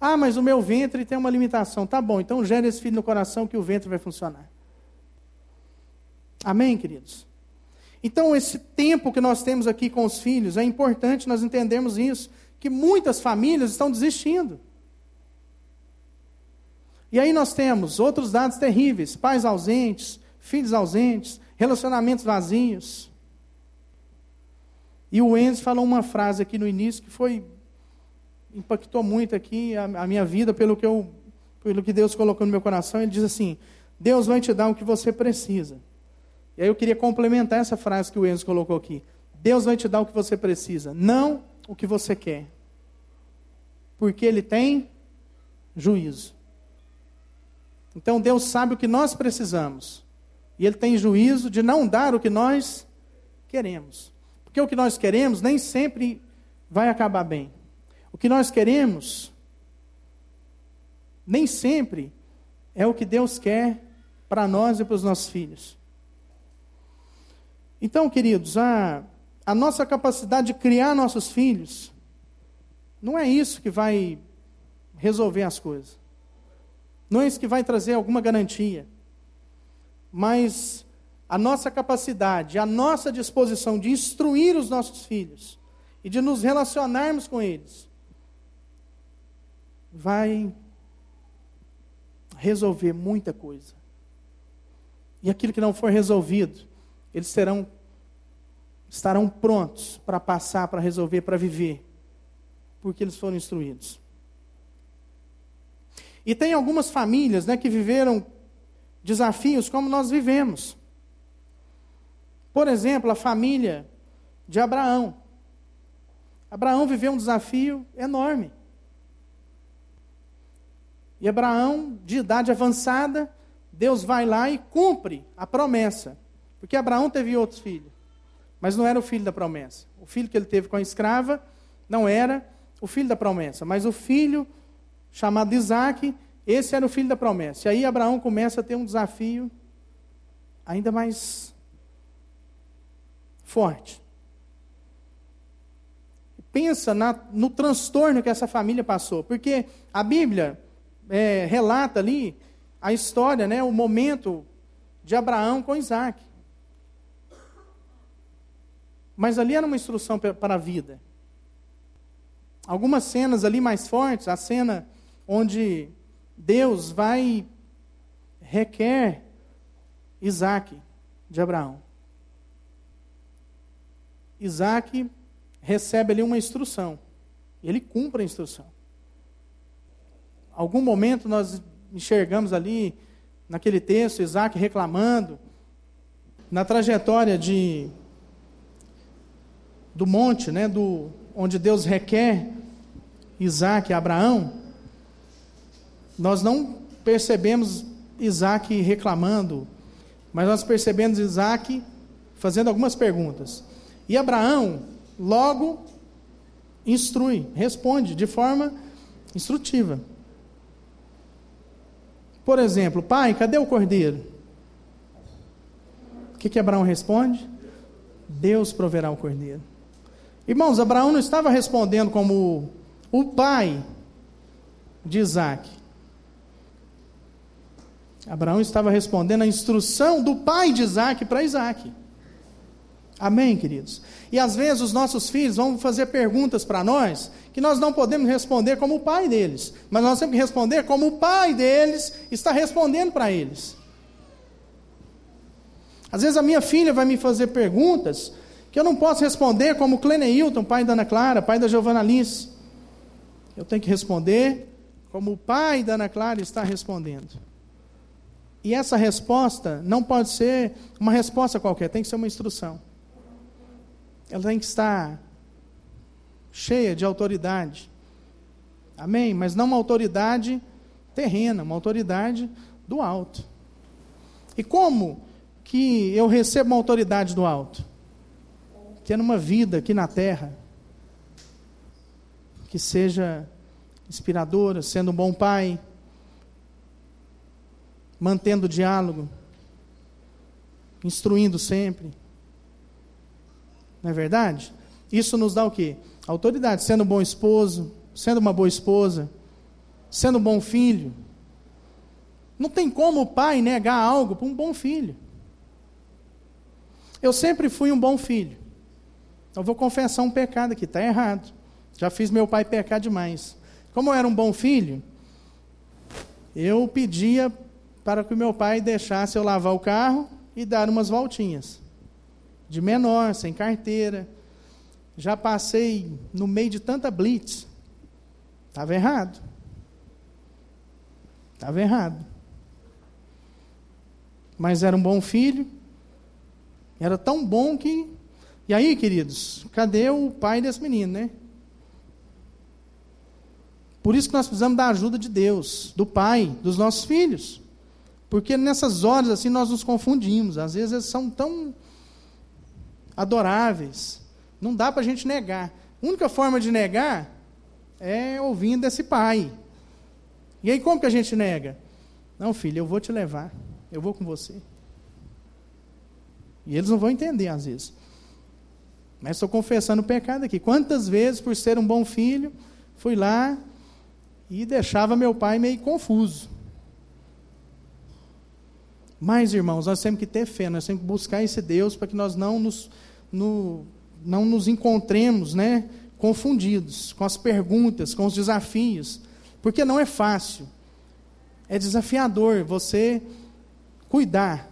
Ah, mas o meu ventre tem uma limitação. Tá bom, então gere esse filho no coração que o ventre vai funcionar. Amém, queridos? Então, esse tempo que nós temos aqui com os filhos, é importante nós entendermos isso, que muitas famílias estão desistindo. E aí nós temos outros dados terríveis: pais ausentes, filhos ausentes, relacionamentos vazios. E o Enzo falou uma frase aqui no início que foi impactou muito aqui a, a, minha vida pelo que eu pelo que Deus colocou no meu coração. Ele diz assim: Deus vai te dar o que você precisa. E aí eu queria complementar essa frase que o Enzo colocou aqui. Deus vai te dar o que você precisa, não o que você quer. Porque ele tem juízo. Então Deus sabe o que nós precisamos. E ele tem juízo de não dar o que nós queremos. Porque o que nós queremos nem sempre vai acabar bem. O que nós queremos nem sempre é o que Deus quer para nós e para os nossos filhos. Então, queridos, a, a nossa capacidade de criar nossos filhos não é isso que vai resolver as coisas. Não é isso que vai trazer alguma garantia. Mas a nossa capacidade, a nossa disposição de instruir os nossos filhos e de nos relacionarmos com eles, vai resolver muita coisa. E aquilo que não for resolvido, eles serão estarão prontos para passar, para resolver, para viver, porque eles foram instruídos. E tem algumas famílias né, que viveram desafios como nós vivemos. Por exemplo, a família de Abraão. Abraão viveu um desafio enorme. E Abraão, de idade avançada, Deus vai lá e cumpre a promessa. Porque Abraão teve outros filhos, mas não era o filho da promessa. O filho que ele teve com a escrava não era o filho da promessa, mas o filho chamado Isaac, esse era o filho da promessa. E aí Abraão começa a ter um desafio ainda mais forte. Pensa na, no transtorno que essa família passou, porque a Bíblia é, relata ali a história, né, o momento de Abraão com Isaac. Mas ali era uma instrução para a vida. Algumas cenas ali mais fortes, a cena onde Deus vai requer Isaac de Abraão. Isaac recebe ali uma instrução. Ele cumpre a instrução. Algum momento nós enxergamos ali, naquele texto, Isaac reclamando, na trajetória de do monte, né, do, onde Deus requer Isaac e Abraão, nós não percebemos Isaac reclamando, mas nós percebemos Isaac fazendo algumas perguntas. E Abraão logo instrui, responde de forma instrutiva. Por exemplo, pai, cadê o cordeiro? O que, que Abraão responde? Deus proverá o cordeiro. Irmãos, Abraão não estava respondendo como o pai de Isaac. Abraão estava respondendo a instrução do pai de Isaac para Isaac. Amém, queridos? E às vezes os nossos filhos vão fazer perguntas para nós que nós não podemos responder como o pai deles, mas nós temos que responder como o pai deles está respondendo para eles. Às vezes a minha filha vai me fazer perguntas que eu não posso responder como Cleneilton, pai da Ana Clara, pai da Giovana Liz. Eu tenho que responder como o pai da Ana Clara está respondendo. E essa resposta não pode ser uma resposta qualquer, tem que ser uma instrução. Ela tem que estar cheia de autoridade. Amém? Mas não uma autoridade terrena, uma autoridade do alto. E como que eu recebo uma autoridade do alto? Tendo uma vida aqui na terra que seja inspiradora, sendo um bom pai, mantendo o diálogo, instruindo sempre. Não é verdade? Isso nos dá o quê? Autoridade, sendo um bom esposo, sendo uma boa esposa, sendo um bom filho. Não tem como o pai negar algo para um bom filho. Eu sempre fui um bom filho. Eu vou confessar um pecado aqui, está errado. Já fiz meu pai pecar demais. Como eu era um bom filho, eu pedia para que meu pai deixasse eu lavar o carro e dar umas voltinhas. De menor, sem carteira já passei no meio de tanta blitz. Estava errado. Estava errado. Mas era um bom filho. Era tão bom que. E aí, queridos, cadê o pai desse menino, né? Por isso que nós precisamos da ajuda de Deus, do pai, dos nossos filhos. Porque nessas horas assim nós nos confundimos. Às vezes eles são tão adoráveis, não dá para a gente negar. A única forma de negar é ouvindo esse pai. E aí como que a gente nega? Não, filho, eu vou te levar. Eu vou com você. E eles não vão entender às vezes. Mas estou confessando o pecado aqui. Quantas vezes, por ser um bom filho, fui lá e deixava meu pai meio confuso. Mas, irmãos, nós temos que ter fé, nós temos que buscar esse Deus para que nós não nos, no, não nos encontremos né, confundidos com as perguntas, com os desafios, porque não é fácil. É desafiador você cuidar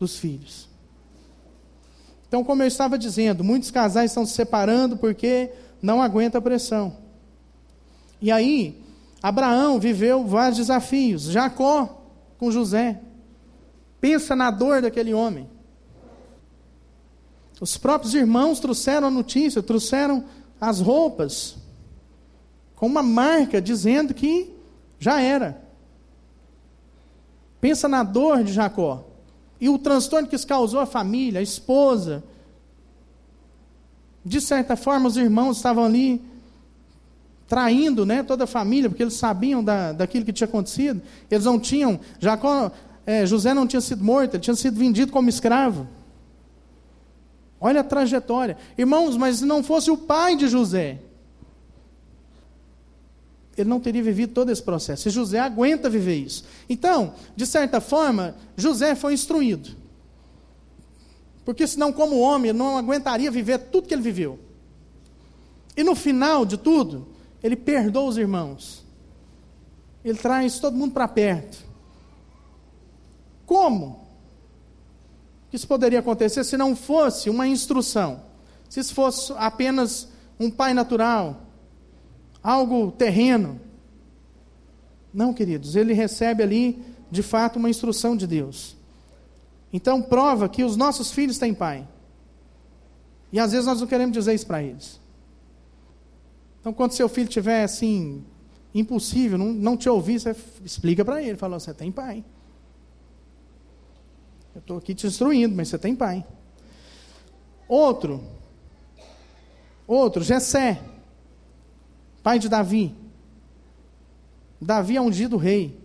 dos filhos. Então, como eu estava dizendo, muitos casais estão se separando porque não aguentam a pressão. E aí, Abraão viveu vários desafios. Jacó com José. Pensa na dor daquele homem. Os próprios irmãos trouxeram a notícia, trouxeram as roupas, com uma marca dizendo que já era. Pensa na dor de Jacó e o transtorno que isso causou à família, à esposa. De certa forma, os irmãos estavam ali traindo né, toda a família, porque eles sabiam da, daquilo que tinha acontecido. Eles não tinham, Jacó, é, José não tinha sido morto, ele tinha sido vendido como escravo. Olha a trajetória. Irmãos, mas se não fosse o pai de José, ele não teria vivido todo esse processo. E José aguenta viver isso. Então, de certa forma, José foi instruído. Porque senão, como homem, ele não aguentaria viver tudo que ele viveu. E no final de tudo, ele perdoa os irmãos. Ele traz todo mundo para perto. Como? Que isso poderia acontecer se não fosse uma instrução? Se isso fosse apenas um pai natural, algo terreno. Não, queridos, ele recebe ali, de fato, uma instrução de Deus. Então, prova que os nossos filhos têm pai. E às vezes nós não queremos dizer isso para eles. Então, quando seu filho estiver assim, impossível, não, não te ouvir, você explica para ele. Fala, você tem pai. Eu estou aqui te instruindo, mas você tem pai. Outro. Outro, Jessé pai de Davi. Davi é ungido rei.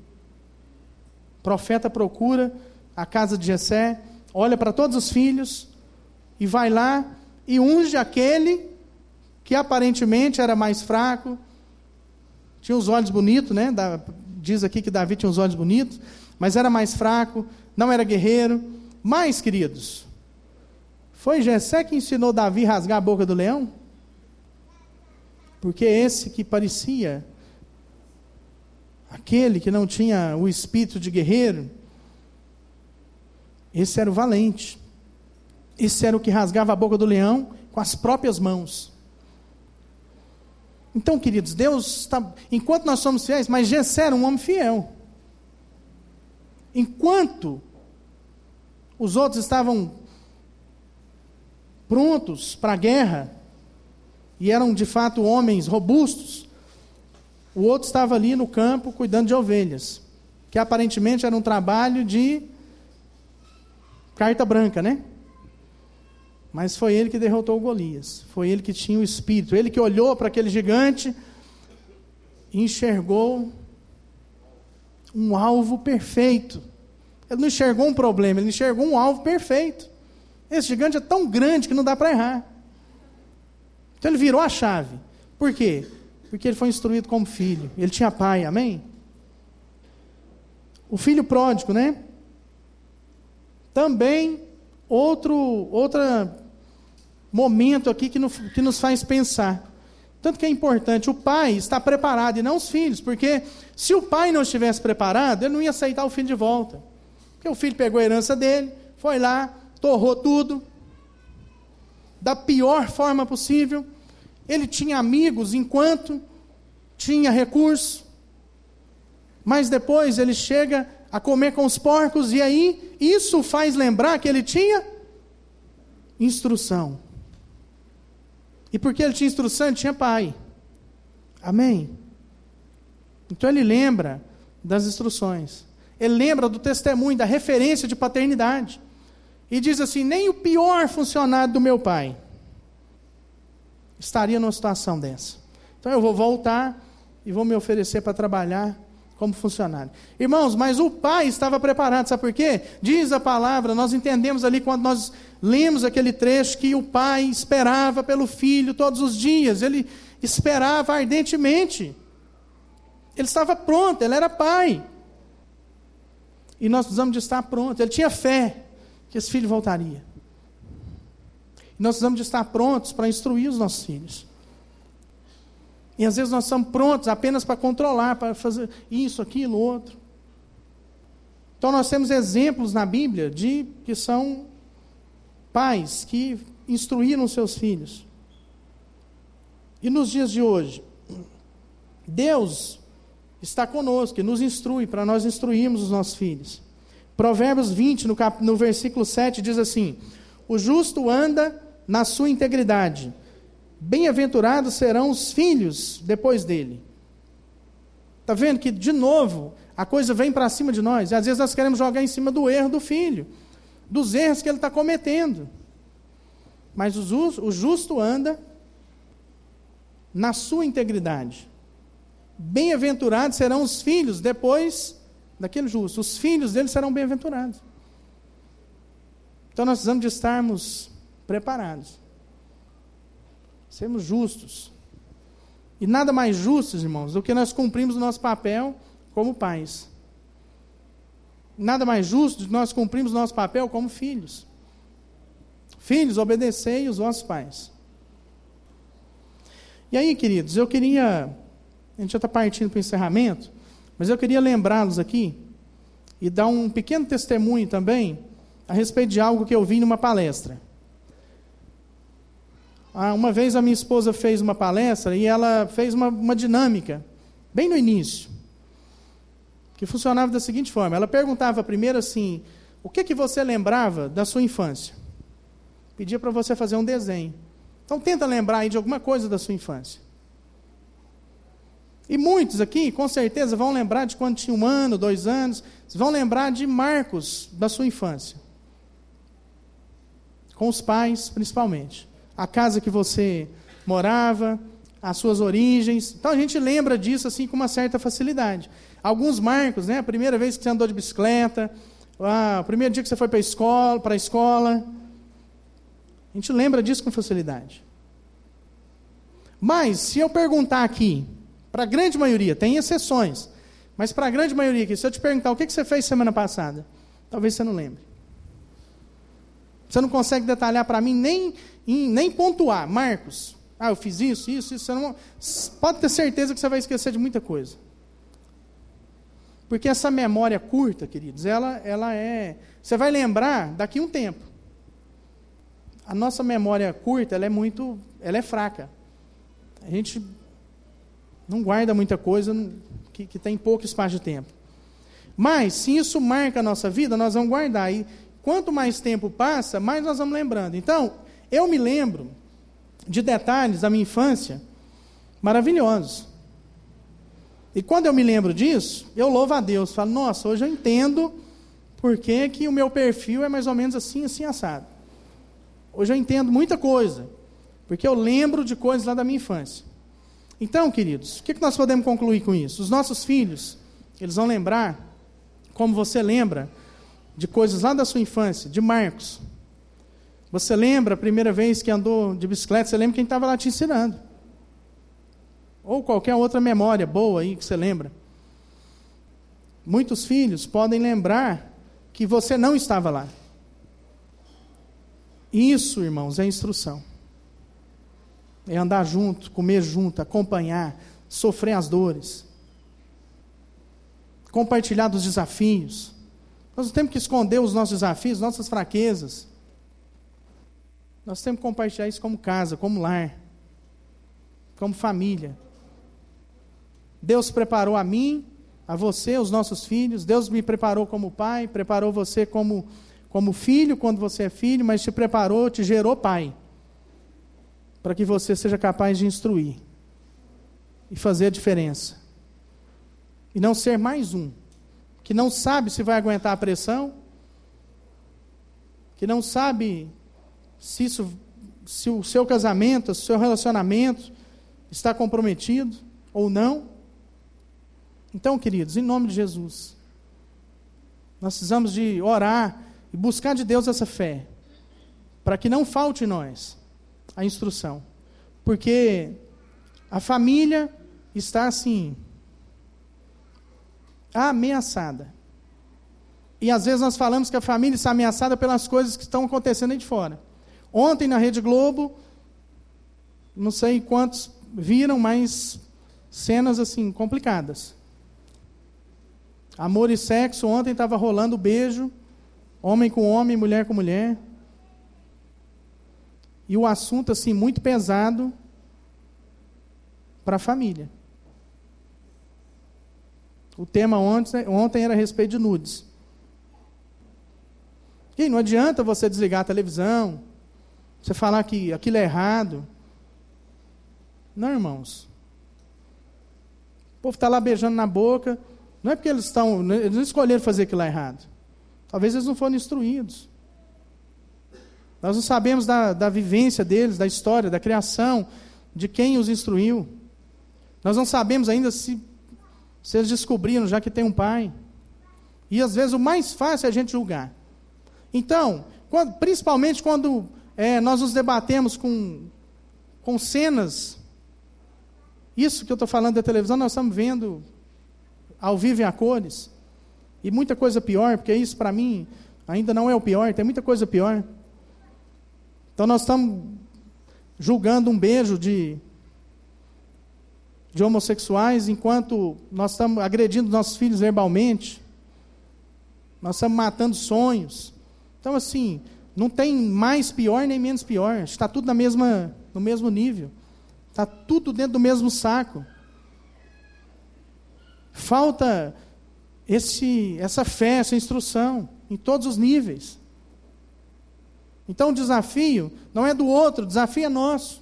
O profeta procura a casa de Jessé, olha para todos os filhos e vai lá e unge aquele que aparentemente era mais fraco, tinha os olhos bonitos, né? Diz aqui que Davi tinha os olhos bonitos, mas era mais fraco, não era guerreiro. Mas, queridos, foi Jessé que ensinou Davi a rasgar a boca do leão? Porque esse que parecia aquele que não tinha o espírito de guerreiro, esse era o valente. Esse era o que rasgava a boca do leão com as próprias mãos. Então, queridos, Deus está. Enquanto nós somos fiéis, mas Jessé era um homem fiel. Enquanto os outros estavam prontos para a guerra, e eram de fato homens robustos. O outro estava ali no campo cuidando de ovelhas, que aparentemente era um trabalho de carta branca, né? Mas foi ele que derrotou Golias. Foi ele que tinha o espírito. Ele que olhou para aquele gigante e enxergou um alvo perfeito. Ele não enxergou um problema, ele enxergou um alvo perfeito. Esse gigante é tão grande que não dá para errar. Então ele virou a chave. Por quê? Porque ele foi instruído como filho. Ele tinha pai, amém? O filho pródigo, né? Também outro outro momento aqui que, no, que nos faz pensar. Tanto que é importante, o pai está preparado e não os filhos, porque se o pai não estivesse preparado, ele não ia aceitar o filho de volta. Porque o filho pegou a herança dele, foi lá, torrou tudo, da pior forma possível. Ele tinha amigos enquanto tinha recurso, mas depois ele chega a comer com os porcos, e aí isso faz lembrar que ele tinha instrução. E porque ele tinha instrução, ele tinha pai. Amém? Então ele lembra das instruções. Ele lembra do testemunho, da referência de paternidade. E diz assim: nem o pior funcionário do meu pai estaria numa situação dessa. Então eu vou voltar e vou me oferecer para trabalhar como funcionário. Irmãos, mas o pai estava preparado, sabe por quê? Diz a palavra, nós entendemos ali quando nós lemos aquele trecho que o pai esperava pelo filho todos os dias, ele esperava ardentemente. Ele estava pronto, ele era pai. E nós precisamos de estar pronto. Ele tinha fé que esse filho voltaria. E nós precisamos de estar prontos para instruir os nossos filhos. E às vezes nós estamos prontos apenas para controlar, para fazer isso, aquilo, outro. Então nós temos exemplos na Bíblia de que são pais que instruíram seus filhos. E nos dias de hoje, Deus está conosco, e nos instrui para nós instruirmos os nossos filhos. Provérbios 20, no, cap... no versículo 7, diz assim: O justo anda na sua integridade, bem-aventurados serão os filhos depois dele. Está vendo que, de novo, a coisa vem para cima de nós, e às vezes nós queremos jogar em cima do erro do filho, dos erros que ele está cometendo. Mas o justo anda na sua integridade. Bem-aventurados serão os filhos depois daquele justo. Os filhos dele serão bem-aventurados. Então nós precisamos de estarmos preparados. Sermos justos. E nada mais justos, irmãos, do que nós cumprimos o nosso papel como pais. Nada mais justo do que nós cumprimos o nosso papel como filhos. Filhos, obedecei os vossos pais. E aí, queridos, eu queria. A gente já está partindo para o encerramento, mas eu queria lembrá-los aqui e dar um pequeno testemunho também a respeito de algo que eu vi numa palestra. Ah, uma vez a minha esposa fez uma palestra e ela fez uma, uma dinâmica, bem no início, que funcionava da seguinte forma: ela perguntava primeiro assim, o que, que você lembrava da sua infância? Pedia para você fazer um desenho. Então tenta lembrar aí de alguma coisa da sua infância. E muitos aqui, com certeza, vão lembrar de quando tinha um ano, dois anos, vão lembrar de marcos da sua infância. Com os pais, principalmente. A casa que você morava, as suas origens. Então a gente lembra disso assim com uma certa facilidade. Alguns marcos, né? A primeira vez que você andou de bicicleta, o primeiro dia que você foi para a escola, para a escola, a gente lembra disso com facilidade. Mas, se eu perguntar aqui, para a grande maioria, tem exceções, mas para a grande maioria aqui, se eu te perguntar o que você fez semana passada, talvez você não lembre. Você não consegue detalhar para mim, nem, nem pontuar. Marcos, ah, eu fiz isso, isso, isso. Você não, pode ter certeza que você vai esquecer de muita coisa. Porque essa memória curta, queridos, ela, ela é. Você vai lembrar daqui a um tempo a nossa memória curta, ela é muito, ela é fraca. A gente não guarda muita coisa que, que tem pouco espaço de tempo. Mas, se isso marca a nossa vida, nós vamos guardar. E quanto mais tempo passa, mais nós vamos lembrando. Então, eu me lembro de detalhes da minha infância maravilhosos. E quando eu me lembro disso, eu louvo a Deus. Falo, nossa, hoje eu entendo por que, que o meu perfil é mais ou menos assim, assim, assado. Hoje eu entendo muita coisa, porque eu lembro de coisas lá da minha infância. Então, queridos, o que nós podemos concluir com isso? Os nossos filhos, eles vão lembrar, como você lembra, de coisas lá da sua infância, de Marcos. Você lembra a primeira vez que andou de bicicleta, você lembra quem estava lá te ensinando. Ou qualquer outra memória boa aí que você lembra. Muitos filhos podem lembrar que você não estava lá. Isso, irmãos, é instrução. É andar junto, comer junto, acompanhar, sofrer as dores. Compartilhar dos desafios. Nós não temos que esconder os nossos desafios, nossas fraquezas. Nós temos que compartilhar isso como casa, como lar, como família. Deus preparou a mim, a você, os nossos filhos. Deus me preparou como pai, preparou você como como filho quando você é filho, mas te preparou, te gerou pai. Para que você seja capaz de instruir e fazer a diferença. E não ser mais um que não sabe se vai aguentar a pressão, que não sabe se, isso, se o seu casamento, o seu relacionamento está comprometido ou não. Então, queridos, em nome de Jesus, nós precisamos de orar e buscar de Deus essa fé, para que não falte nós a instrução. Porque a família está assim, ameaçada. E às vezes nós falamos que a família está ameaçada pelas coisas que estão acontecendo aí de fora. Ontem na Rede Globo, não sei quantos viram, mas cenas assim complicadas. Amor e sexo, ontem estava rolando beijo homem com homem, mulher com mulher. E o assunto assim muito pesado para a família. O tema ontem, ontem era a respeito de nudes. E não adianta você desligar a televisão, você falar que aquilo é errado. Não, irmãos. O povo está lá beijando na boca. Não é porque eles estão. Eles não escolheram fazer aquilo errado. Talvez eles não foram instruídos. Nós não sabemos da, da vivência deles, da história, da criação, de quem os instruiu. Nós não sabemos ainda se, se eles descobriram, já que tem um pai. E às vezes o mais fácil é a gente julgar. Então, quando, principalmente quando é, nós nos debatemos com, com cenas, isso que eu estou falando da televisão, nós estamos vendo ao vivo e a cores. E muita coisa pior, porque isso para mim ainda não é o pior, tem muita coisa pior. Então nós estamos julgando um beijo de, de homossexuais enquanto nós estamos agredindo nossos filhos verbalmente. Nós estamos matando sonhos. Então, assim, não tem mais pior nem menos pior. Está tudo na mesma, no mesmo nível. Está tudo dentro do mesmo saco. Falta esse, essa fé, essa instrução, em todos os níveis. Então o desafio não é do outro, o desafio é nosso.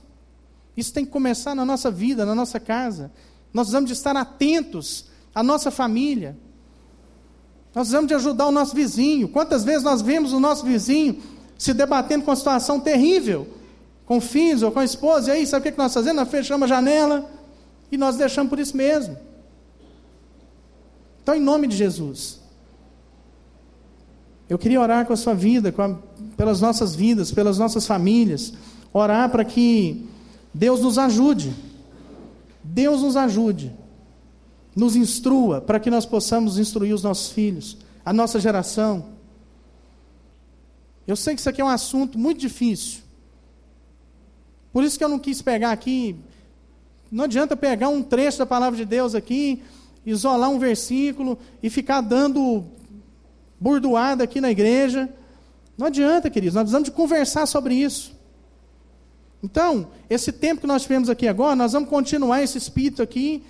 Isso tem que começar na nossa vida, na nossa casa. Nós precisamos de estar atentos à nossa família. Nós precisamos de ajudar o nosso vizinho. Quantas vezes nós vemos o nosso vizinho se debatendo com uma situação terrível, com filhos ou com a esposa, e aí sabe o que nós fazemos? Nós fechamos a janela e nós deixamos por isso mesmo. Então, em nome de Jesus, eu queria orar com a sua vida, a, pelas nossas vidas, pelas nossas famílias. Orar para que Deus nos ajude. Deus nos ajude. Nos instrua para que nós possamos instruir os nossos filhos, a nossa geração. Eu sei que isso aqui é um assunto muito difícil. Por isso que eu não quis pegar aqui. Não adianta pegar um trecho da palavra de Deus aqui, isolar um versículo e ficar dando burdoada aqui na igreja. Não adianta, queridos, nós precisamos de conversar sobre isso. Então, esse tempo que nós tivemos aqui agora, nós vamos continuar esse espírito aqui,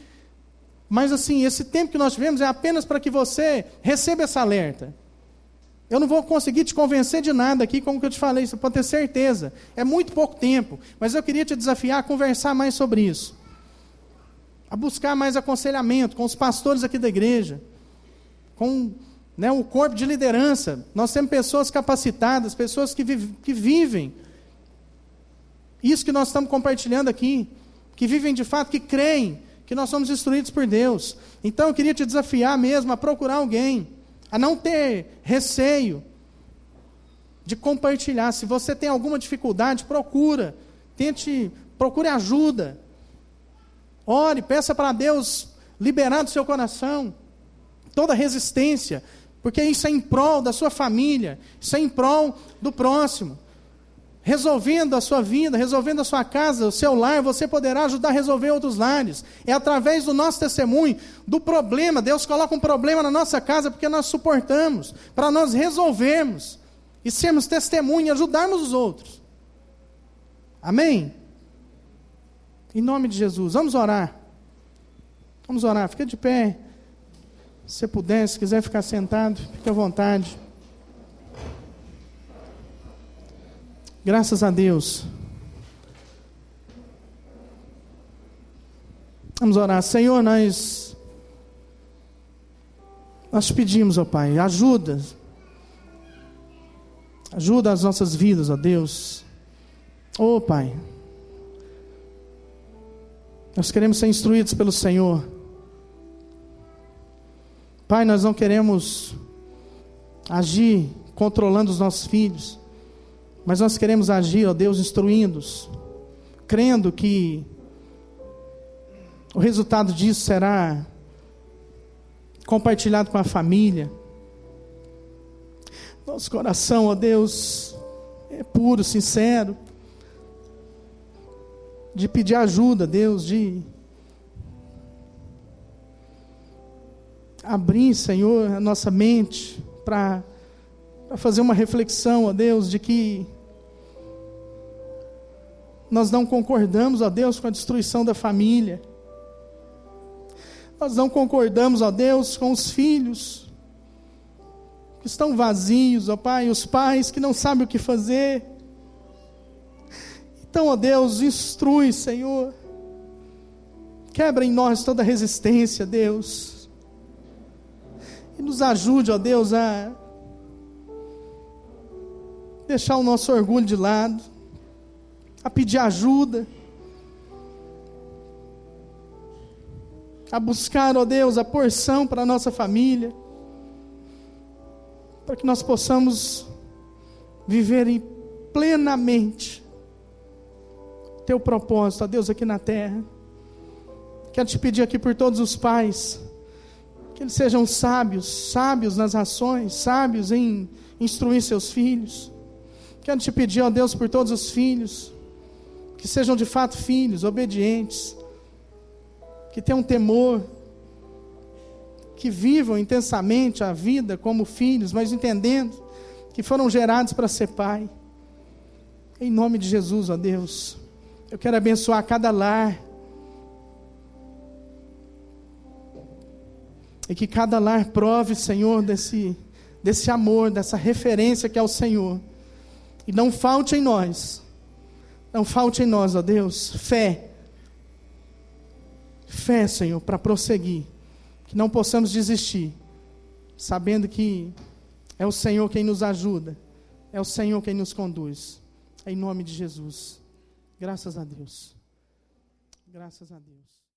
mas assim, esse tempo que nós tivemos é apenas para que você receba essa alerta. Eu não vou conseguir te convencer de nada aqui, como que eu te falei, você pode ter certeza. É muito pouco tempo, mas eu queria te desafiar a conversar mais sobre isso. A buscar mais aconselhamento com os pastores aqui da igreja, com né, o corpo de liderança. Nós temos pessoas capacitadas, pessoas que, que vivem. Isso que nós estamos compartilhando aqui. Que vivem de fato, que creem que nós somos instruídos por Deus. Então eu queria te desafiar mesmo a procurar alguém, a não ter receio de compartilhar. Se você tem alguma dificuldade, procura. Tente, procure ajuda. Ore, peça para Deus liberar do seu coração toda resistência, porque isso é em prol da sua família, isso é em prol do próximo. Resolvendo a sua vida, resolvendo a sua casa, o seu lar, você poderá ajudar a resolver outros lares. É através do nosso testemunho, do problema. Deus coloca um problema na nossa casa porque nós suportamos, para nós resolvermos e sermos testemunho ajudarmos os outros. Amém? Em nome de Jesus, vamos orar. Vamos orar, fica de pé. Se você puder, se quiser ficar sentado, fique à vontade. Graças a Deus. Vamos orar. Senhor, nós nós pedimos, ó Pai, ajuda. Ajuda as nossas vidas, ó Deus. Ó Pai. Nós queremos ser instruídos pelo Senhor. Pai, nós não queremos agir controlando os nossos filhos, mas nós queremos agir, ó Deus, instruindo-os, crendo que o resultado disso será compartilhado com a família. Nosso coração, ó Deus, é puro, sincero, de pedir ajuda, Deus, de abrir, Senhor, a nossa mente para fazer uma reflexão, ó Deus, de que nós não concordamos, ó Deus, com a destruição da família. Nós não concordamos, ó Deus, com os filhos que estão vazios, ó Pai, os pais que não sabem o que fazer. Então, ó Deus, instrui, Senhor. Quebra em nós toda resistência, Deus. E nos ajude, ó Deus, a deixar o nosso orgulho de lado, a pedir ajuda, a buscar, ó Deus, a porção para a nossa família, para que nós possamos viver plenamente teu propósito, ó Deus, aqui na terra. Quero te pedir aqui por todos os pais, que eles sejam sábios, sábios nas ações, sábios em instruir seus filhos. Quero te pedir, ó Deus, por todos os filhos, que sejam de fato filhos, obedientes, que tenham temor, que vivam intensamente a vida como filhos, mas entendendo que foram gerados para ser pai. Em nome de Jesus, ó Deus, eu quero abençoar cada lar. E que cada lar prove, Senhor, desse, desse amor, dessa referência que é o Senhor. E não falte em nós, não falte em nós, ó Deus, fé. Fé, Senhor, para prosseguir. Que não possamos desistir, sabendo que é o Senhor quem nos ajuda, é o Senhor quem nos conduz. Em nome de Jesus. Graças a Deus. Graças a Deus.